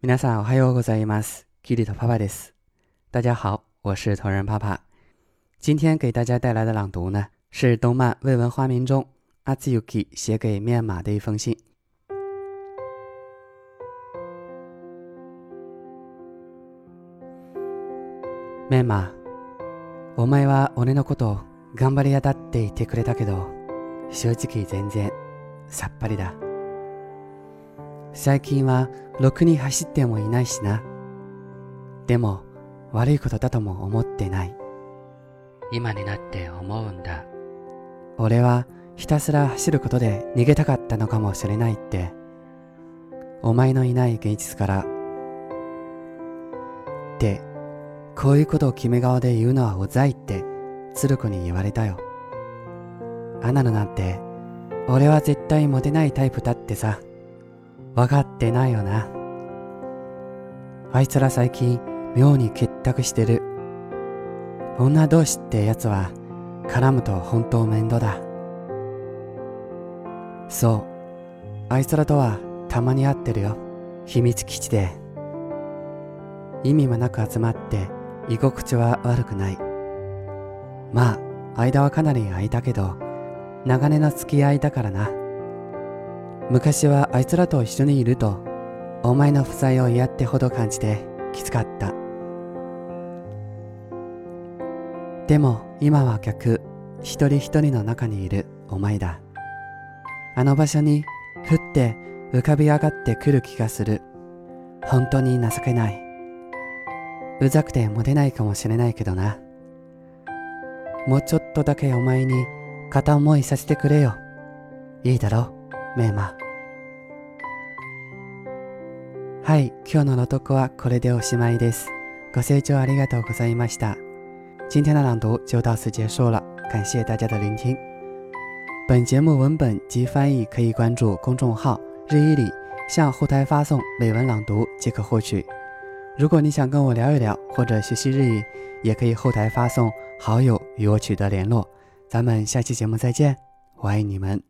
皆さんおはようございます。キリトパパです。大家好，我是同人爸爸。今天给大家带来的朗读呢，是动漫《未闻花名》中阿兹 Yuki 写给面马的一封信。メンマ、お前は俺のことを頑張り屋だって言ってくれたけど、正直全然さっぱりだ。 最近はろくに走ってもいないしな。でも悪いことだとも思ってない。今になって思うんだ。俺はひたすら走ることで逃げたかったのかもしれないって。お前のいない現実から。って、こういうことを決め顔で言うのはうざいって鶴子に言われたよ。アナルなんて、俺は絶対モテないタイプだってさ。分かってないよな。あいつら最近妙に結託してる。女同士ってやつは絡むと本当面倒だ。そう。あいつらとはたまに会ってるよ。秘密基地で。意味もなく集まって居心地は悪くない。まあ、間はかなり空いたけど、長年の付き合いだからな。昔はあいつらと一緒にいると、お前の不在を嫌ってほど感じてきつかった。でも今は逆、一人一人の中にいるお前だ。あの場所にふって浮かび上がってくる気がする。本当に情けない。うざくてモテないかもしれないけどな。もうちょっとだけお前に片思いさせてくれよ。いいだろう、メーマ。はい、今日の朗読はこれでおしまいです。ご清聴ありがとうございました。今天的朗读就到此结束了，感谢大家的聆听。本节目文本及翻译可以关注公众号“日一里”，向后台发送美文朗读即可获取。如果你想跟我聊一聊或者学习日语，也可以后台发送好友与我取得联络。咱们下期节目再见，我爱你们。